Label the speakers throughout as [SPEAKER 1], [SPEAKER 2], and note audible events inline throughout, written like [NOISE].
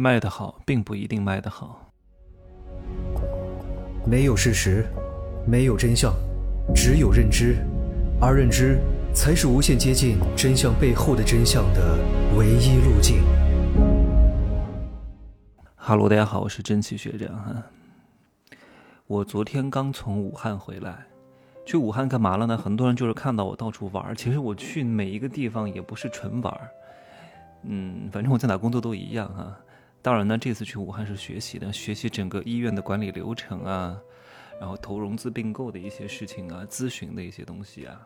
[SPEAKER 1] 卖得好，并不一定卖得好。
[SPEAKER 2] 没有事实，没有真相，只有认知，而认知才是无限接近真相背后的真相的唯一路径。
[SPEAKER 1] 哈喽，大家好，我是真气学长哈。我昨天刚从武汉回来，去武汉干嘛了呢？很多人就是看到我到处玩，其实我去每一个地方也不是纯玩，嗯，反正我在哪工作都一样哈。当然呢，这次去武汉是学习的，学习整个医院的管理流程啊，然后投融资并购的一些事情啊，咨询的一些东西啊，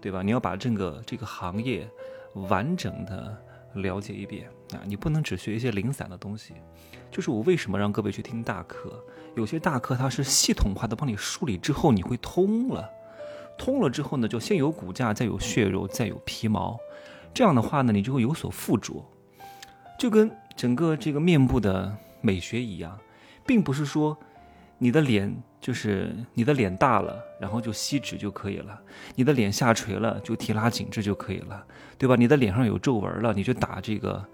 [SPEAKER 1] 对吧？你要把整个这个行业完整的了解一遍啊，你不能只学一些零散的东西。就是我为什么让各位去听大课，有些大课它是系统化的帮你梳理之后，你会通了，通了之后呢，就先有骨架，再有血肉，再有皮毛，这样的话呢，你就会有所附着，就跟。整个这个面部的美学一样，并不是说你的脸就是你的脸大了，然后就吸脂就可以了；你的脸下垂了，就提拉紧致就可以了，对吧？你的脸上有皱纹了，你就打这个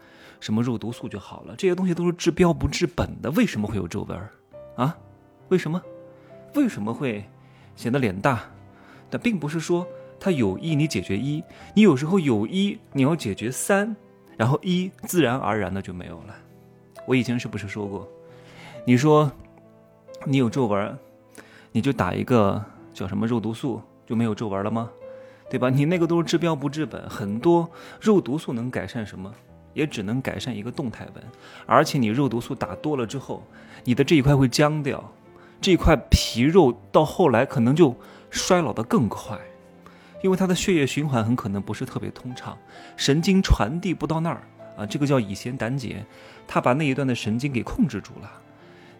[SPEAKER 1] 什么肉毒素就好了。这些东西都是治标不治本的。为什么会有皱纹啊？为什么？为什么会显得脸大？但并不是说它有一你解决一，你有时候有一你要解决三。然后一自然而然的就没有了。我以前是不是说过？你说你有皱纹，你就打一个叫什么肉毒素就没有皱纹了吗？对吧？你那个都是治标不治本。很多肉毒素能改善什么？也只能改善一个动态纹。而且你肉毒素打多了之后，你的这一块会僵掉，这块皮肉到后来可能就衰老的更快。因为他的血液循环很可能不是特别通畅，神经传递不到那儿啊，这个叫乙酰胆碱，他把那一段的神经给控制住了。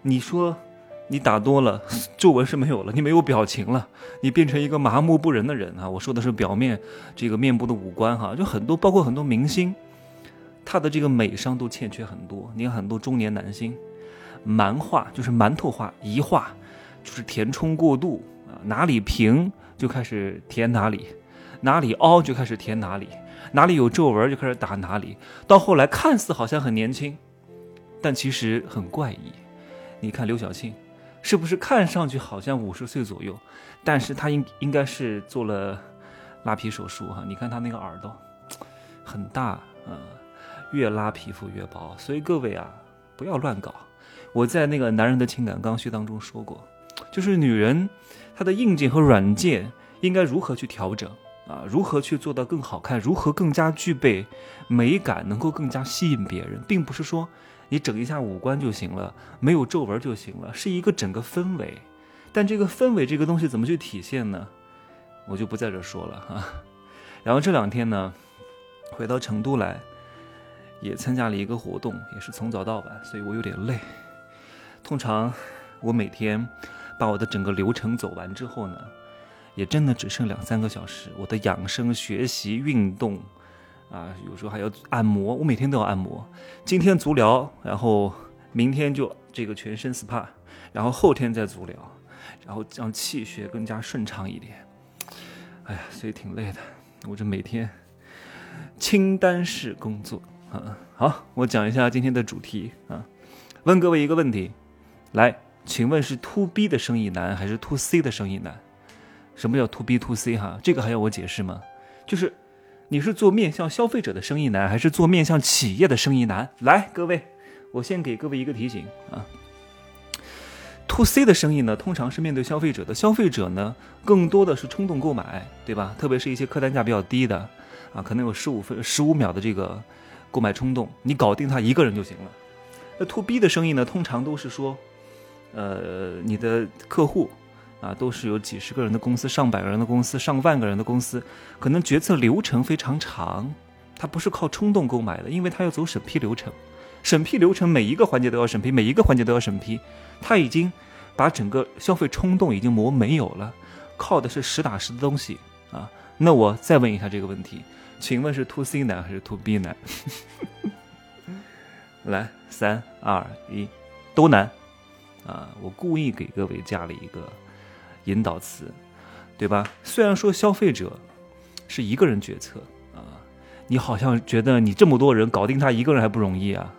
[SPEAKER 1] 你说你打多了，[LAUGHS] 皱纹是没有了，你没有表情了，你变成一个麻木不仁的人啊！我说的是表面这个面部的五官哈，就很多，包括很多明星，他的这个美商都欠缺很多。你看很多中年男星，蛮化就是馒头化，移化就是填充过度啊，哪里平。就开始填哪里，哪里凹就开始填哪里，哪里有皱纹就开始打哪里。到后来看似好像很年轻，但其实很怪异。你看刘晓庆，是不是看上去好像五十岁左右？但是她应应该是做了拉皮手术哈。你看她那个耳朵很大啊，越拉皮肤越薄。所以各位啊，不要乱搞。我在那个男人的情感刚需当中说过，就是女人。她的硬件和软件应该如何去调整啊？如何去做到更好看？如何更加具备美感，能够更加吸引别人，并不是说你整一下五官就行了，没有皱纹就行了，是一个整个氛围。但这个氛围这个东西怎么去体现呢？我就不在这说了哈。然后这两天呢，回到成都来，也参加了一个活动，也是从早到晚，所以我有点累。通常我每天。把我的整个流程走完之后呢，也真的只剩两三个小时。我的养生、学习、运动，啊，有时候还要按摩，我每天都要按摩。今天足疗，然后明天就这个全身 SPA，然后后天再足疗，然后让气血更加顺畅一点。哎呀，所以挺累的。我这每天清单式工作啊。好，我讲一下今天的主题啊，问各位一个问题，来。请问是 to B 的生意难还是 to C 的生意难？什么叫 to B to C 哈？这个还要我解释吗？就是你是做面向消费者的生意难，还是做面向企业的生意难？来，各位，我先给各位一个提醒啊。to C 的生意呢，通常是面对消费者的，消费者呢更多的是冲动购买，对吧？特别是一些客单价比较低的啊，可能有十五分十五秒的这个购买冲动，你搞定他一个人就行了。那 to B 的生意呢，通常都是说。呃，你的客户啊，都是有几十个人的公司、上百个人的公司、上万个人的公司，可能决策流程非常长，他不是靠冲动购买的，因为他要走审批流程，审批流程每一个环节都要审批，每一个环节都要审批，他已经把整个消费冲动已经磨没有了，靠的是实打实的东西啊。那我再问一下这个问题，请问是 to C 难还是 to B 难？[LAUGHS] 来，三二一，都难。啊，我故意给各位加了一个引导词，对吧？虽然说消费者是一个人决策啊，你好像觉得你这么多人搞定他一个人还不容易啊，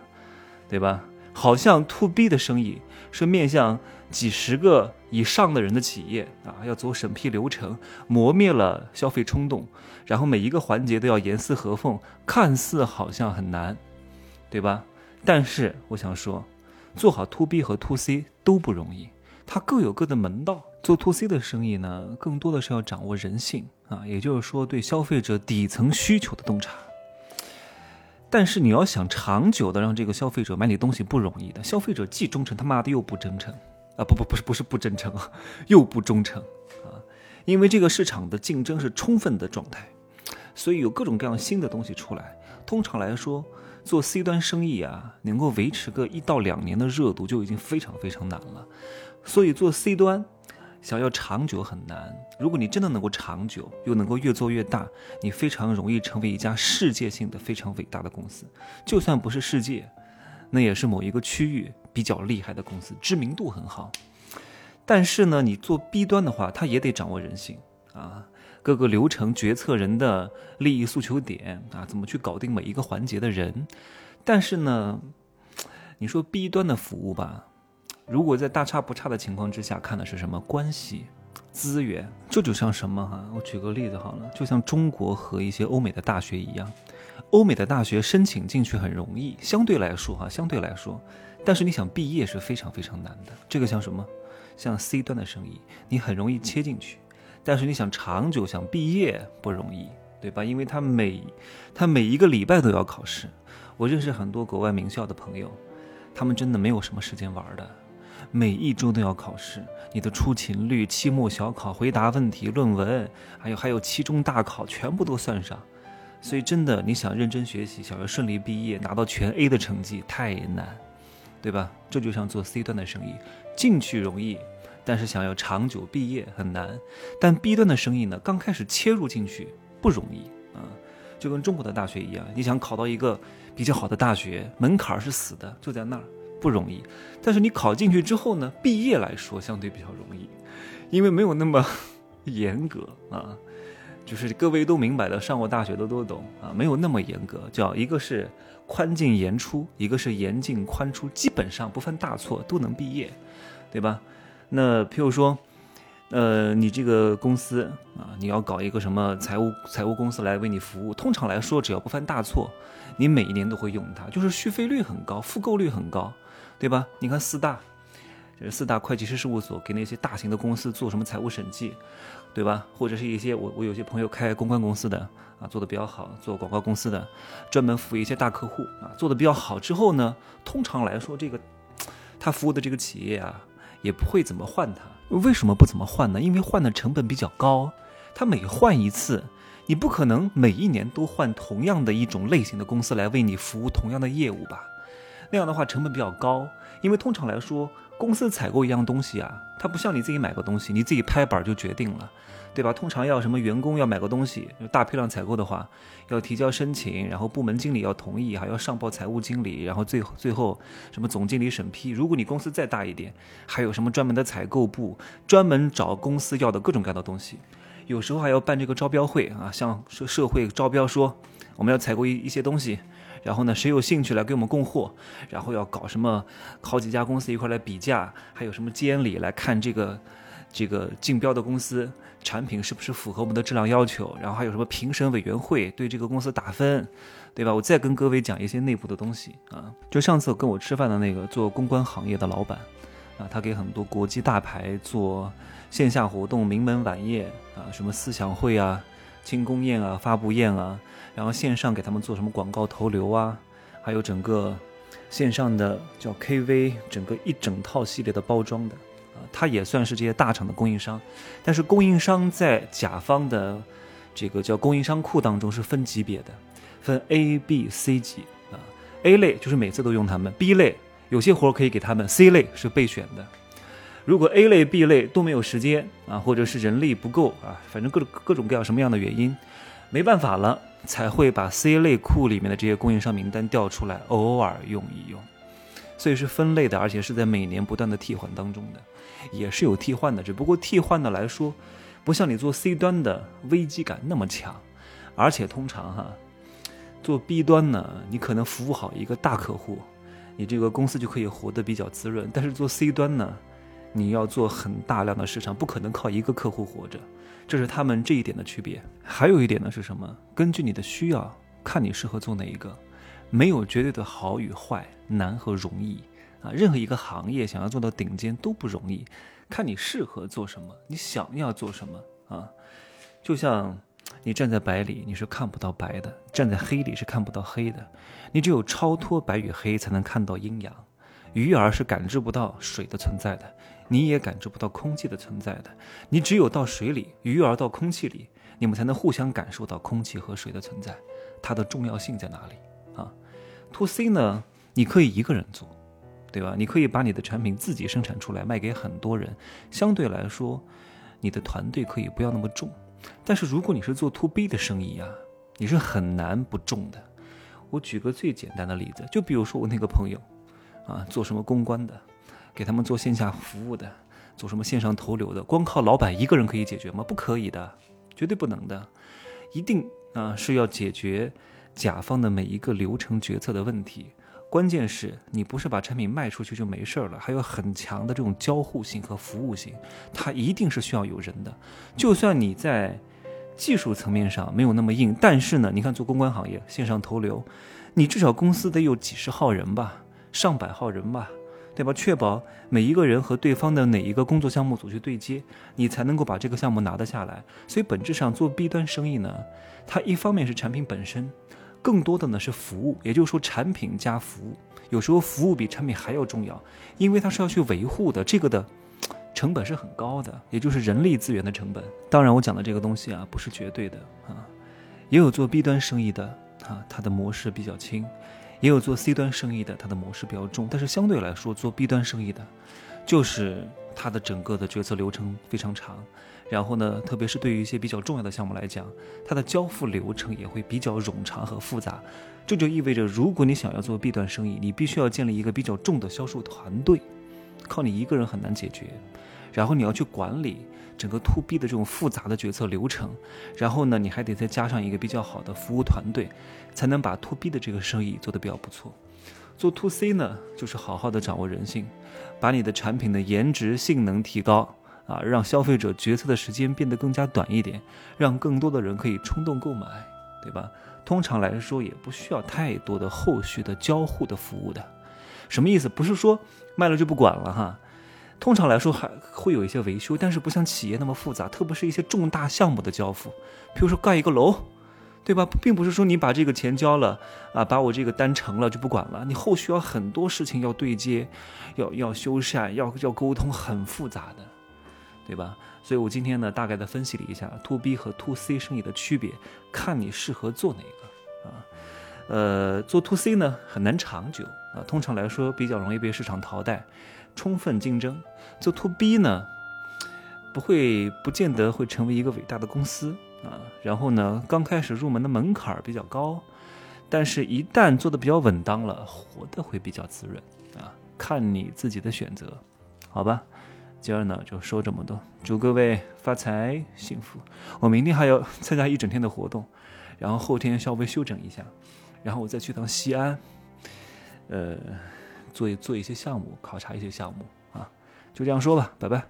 [SPEAKER 1] 对吧？好像 to B 的生意是面向几十个以上的人的企业啊，要走审批流程，磨灭了消费冲动，然后每一个环节都要严丝合缝，看似好像很难，对吧？但是我想说，做好 to B 和 to C 都不容易，它各有各的门道。做 to C 的生意呢，更多的是要掌握人性啊，也就是说对消费者底层需求的洞察。但是你要想长久的让这个消费者买你东西不容易的，消费者既忠诚他妈的又不真诚啊！不不不是不是不真诚啊，又不忠诚啊！因为这个市场的竞争是充分的状态，所以有各种各样新的东西出来。通常来说，做 C 端生意啊，能够维持个一到两年的热度就已经非常非常难了。所以做 C 端。想要长久很难。如果你真的能够长久，又能够越做越大，你非常容易成为一家世界性的非常伟大的公司。就算不是世界，那也是某一个区域比较厉害的公司，知名度很好。但是呢，你做 B 端的话，它也得掌握人性啊，各个流程决策人的利益诉求点啊，怎么去搞定每一个环节的人。但是呢，你说 B 端的服务吧。如果在大差不差的情况之下，看的是什么关系、资源？这就像什么哈？我举个例子好了，就像中国和一些欧美的大学一样，欧美的大学申请进去很容易，相对来说哈，相对来说，但是你想毕业是非常非常难的。这个像什么？像 C 端的生意，你很容易切进去，但是你想长久想毕业不容易，对吧？因为他每他每一个礼拜都要考试。我认识很多国外名校的朋友，他们真的没有什么时间玩的。每一周都要考试，你的出勤率、期末小考、回答问题、论文，还有还有期中大考，全部都算上。所以真的，你想认真学习，想要顺利毕业，拿到全 A 的成绩太难，对吧？这就像做 C 端的生意，进去容易，但是想要长久毕业很难。但 B 端的生意呢，刚开始切入进去不容易啊，就跟中国的大学一样，你想考到一个比较好的大学，门槛是死的，就在那儿。不容易，但是你考进去之后呢，毕业来说相对比较容易，因为没有那么严格啊，就是各位都明白的，上过大学的都懂啊，没有那么严格，叫一个是宽进严出，一个是严进宽出，基本上不犯大错都能毕业，对吧？那譬如说，呃，你这个公司啊，你要搞一个什么财务财务公司来为你服务，通常来说，只要不犯大错，你每一年都会用它，就是续费率很高，复购率很高。对吧？你看四大，就是四大会计师事务所给那些大型的公司做什么财务审计，对吧？或者是一些我我有些朋友开公关公司的啊，做的比较好，做广告公司的，专门服务一些大客户啊，做的比较好之后呢，通常来说这个 [TSK] 他服务的这个企业啊，也不会怎么换它。为什么不怎么换呢？因为换的成本比较高，它每换一次，你不可能每一年都换同样的一种类型的公司来为你服务同样的业务吧。那样的话成本比较高，因为通常来说，公司采购一样东西啊，它不像你自己买个东西，你自己拍板就决定了，对吧？通常要什么员工要买个东西，大批量采购的话，要提交申请，然后部门经理要同意，还要上报财务经理，然后最后最后什么总经理审批。如果你公司再大一点，还有什么专门的采购部，专门找公司要的各种各样的东西，有时候还要办这个招标会啊，向社社会招标说我们要采购一一些东西。然后呢，谁有兴趣来给我们供货？然后要搞什么？好几家公司一块来比价，还有什么监理来看这个这个竞标的公司产品是不是符合我们的质量要求？然后还有什么评审委员会对这个公司打分，对吧？我再跟各位讲一些内部的东西啊。就上次跟我吃饭的那个做公关行业的老板啊，他给很多国际大牌做线下活动、名门晚宴啊，什么思想会啊、庆功宴啊、发布宴啊。然后线上给他们做什么广告投流啊，还有整个线上的叫 KV，整个一整套系列的包装的啊，他也算是这些大厂的供应商。但是供应商在甲方的这个叫供应商库当中是分级别的，分 A、B、C 级啊。A 类就是每次都用他们，B 类有些活可以给他们，C 类是备选的。如果 A 类、B 类都没有时间啊，或者是人力不够啊，反正各种各种各样什么样的原因，没办法了。才会把 C 类库里面的这些供应商名单调出来，偶尔用一用，所以是分类的，而且是在每年不断的替换当中的，也是有替换的，只不过替换的来说，不像你做 C 端的危机感那么强，而且通常哈，做 B 端呢，你可能服务好一个大客户，你这个公司就可以活得比较滋润。但是做 C 端呢，你要做很大量的市场，不可能靠一个客户活着，这是他们这一点的区别。还有一点呢是什么？根据你的需要，看你适合做哪一个，没有绝对的好与坏、难和容易啊。任何一个行业想要做到顶尖都不容易，看你适合做什么，你想要做什么啊。就像。你站在白里，你是看不到白的；站在黑里是看不到黑的。你只有超脱白与黑，才能看到阴阳。鱼儿是感知不到水的存在的，你也感知不到空气的存在的。你只有到水里，鱼儿到空气里，你们才能互相感受到空气和水的存在。它的重要性在哪里啊？To C 呢？你可以一个人做，对吧？你可以把你的产品自己生产出来，卖给很多人。相对来说，你的团队可以不要那么重。但是如果你是做 to B 的生意啊，你是很难不重的。我举个最简单的例子，就比如说我那个朋友，啊，做什么公关的，给他们做线下服务的，做什么线上投流的，光靠老板一个人可以解决吗？不可以的，绝对不能的，一定啊是要解决甲方的每一个流程决策的问题。关键是你不是把产品卖出去就没事儿了，还有很强的这种交互性和服务性，它一定是需要有人的。就算你在技术层面上没有那么硬，但是呢，你看做公关行业线上投流，你至少公司得有几十号人吧，上百号人吧，对吧？确保每一个人和对方的哪一个工作项目组去对接，你才能够把这个项目拿得下来。所以本质上做 B 端生意呢，它一方面是产品本身。更多的呢是服务，也就是说产品加服务，有时候服务比产品还要重要，因为它是要去维护的，这个的成本是很高的，也就是人力资源的成本。当然，我讲的这个东西啊不是绝对的啊，也有做 B 端生意的啊，它的模式比较轻，也有做 C 端生意的，它的模式比较重。但是相对来说，做 B 端生意的，就是它的整个的决策流程非常长。然后呢，特别是对于一些比较重要的项目来讲，它的交付流程也会比较冗长和复杂。这就意味着，如果你想要做 B 端生意，你必须要建立一个比较重的销售团队，靠你一个人很难解决。然后你要去管理整个 To B 的这种复杂的决策流程，然后呢，你还得再加上一个比较好的服务团队，才能把 To B 的这个生意做得比较不错。做 To C 呢，就是好好的掌握人性，把你的产品的颜值、性能提高。啊，让消费者决策的时间变得更加短一点，让更多的人可以冲动购买，对吧？通常来说，也不需要太多的后续的交互的服务的。什么意思？不是说卖了就不管了哈。通常来说还会有一些维修，但是不像企业那么复杂，特别是一些重大项目的交付，比如说盖一个楼，对吧？并不是说你把这个钱交了啊，把我这个单成了就不管了，你后续要很多事情要对接，要要修缮，要要沟通，很复杂的。对吧？所以我今天呢，大概的分析了一下 to B 和 to C 生意的区别，看你适合做哪个啊？呃，做 to C 呢很难长久啊，通常来说比较容易被市场淘汰，充分竞争。做 to B 呢，不会不见得会成为一个伟大的公司啊。然后呢，刚开始入门的门槛比较高，但是一旦做的比较稳当了，活的会比较滋润啊。看你自己的选择，好吧？今儿呢就说这么多，祝各位发财幸福。我明天还要参加一整天的活动，然后后天稍微休整一下，然后我再去趟西安，呃，做做一些项目，考察一些项目啊。就这样说吧，拜拜。